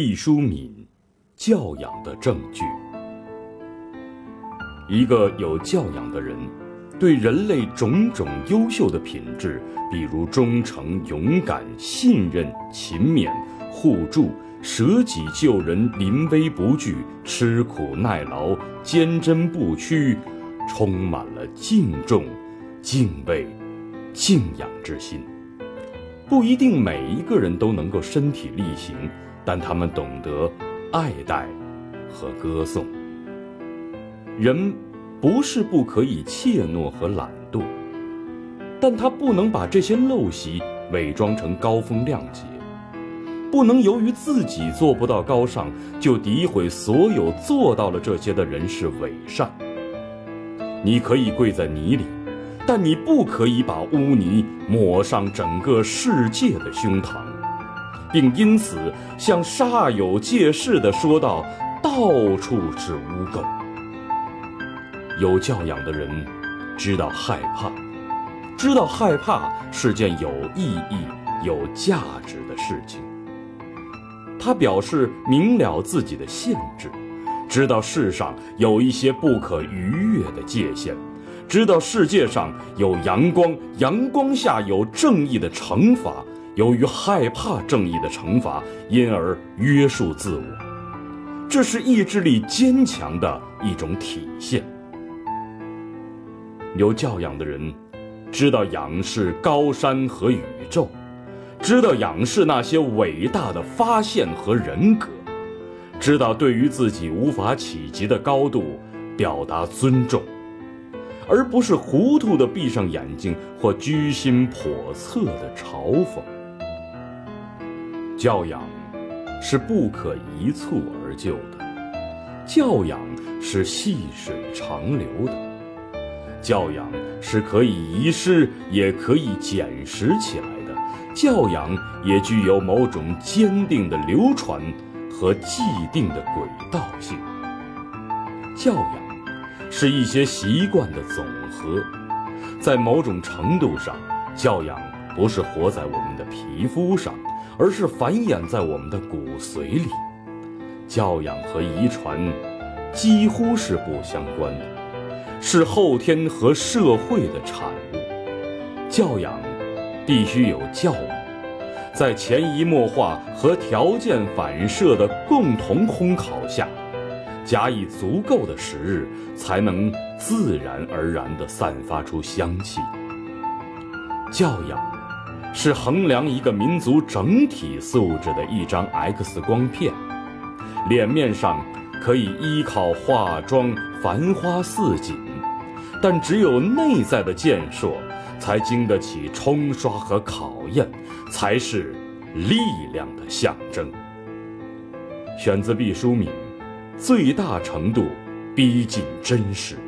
毕淑敏教养的证据。一个有教养的人，对人类种种优秀的品质，比如忠诚、勇敢、信任、勤勉、互助、舍己救人、临危不惧、吃苦耐劳、坚贞不屈，充满了敬重、敬畏、敬仰之心。不一定每一个人都能够身体力行，但他们懂得爱戴和歌颂。人不是不可以怯懦和懒惰，但他不能把这些陋习伪装成高风亮节，不能由于自己做不到高尚，就诋毁所有做到了这些的人是伪善。你可以跪在泥里。但你不可以把污泥抹上整个世界的胸膛，并因此向煞有介事地说道：“到处是污垢。”有教养的人知道害怕，知道害怕是件有意义、有价值的事情。他表示明了自己的限制，知道世上有一些不可逾越的界限。知道世界上有阳光，阳光下有正义的惩罚。由于害怕正义的惩罚，因而约束自我，这是意志力坚强的一种体现。有教养的人，知道仰视高山和宇宙，知道仰视那些伟大的发现和人格，知道对于自己无法企及的高度表达尊重。而不是糊涂的闭上眼睛或居心叵测的嘲讽。教养是不可一蹴而就的，教养是细水长流的，教养是可以遗失也可以捡拾起来的，教养也具有某种坚定的流传和既定的轨道性。教养。是一些习惯的总和，在某种程度上，教养不是活在我们的皮肤上，而是繁衍在我们的骨髓里。教养和遗传几乎是不相关的，是后天和社会的产物。教养必须有教育，在潜移默化和条件反射的共同烘烤下。假以足够的时日，才能自然而然地散发出香气。教养，是衡量一个民族整体素质的一张 X 光片。脸面上可以依靠化妆繁花似锦，但只有内在的健硕，才经得起冲刷和考验，才是力量的象征。选自毕淑敏。最大程度逼近真实。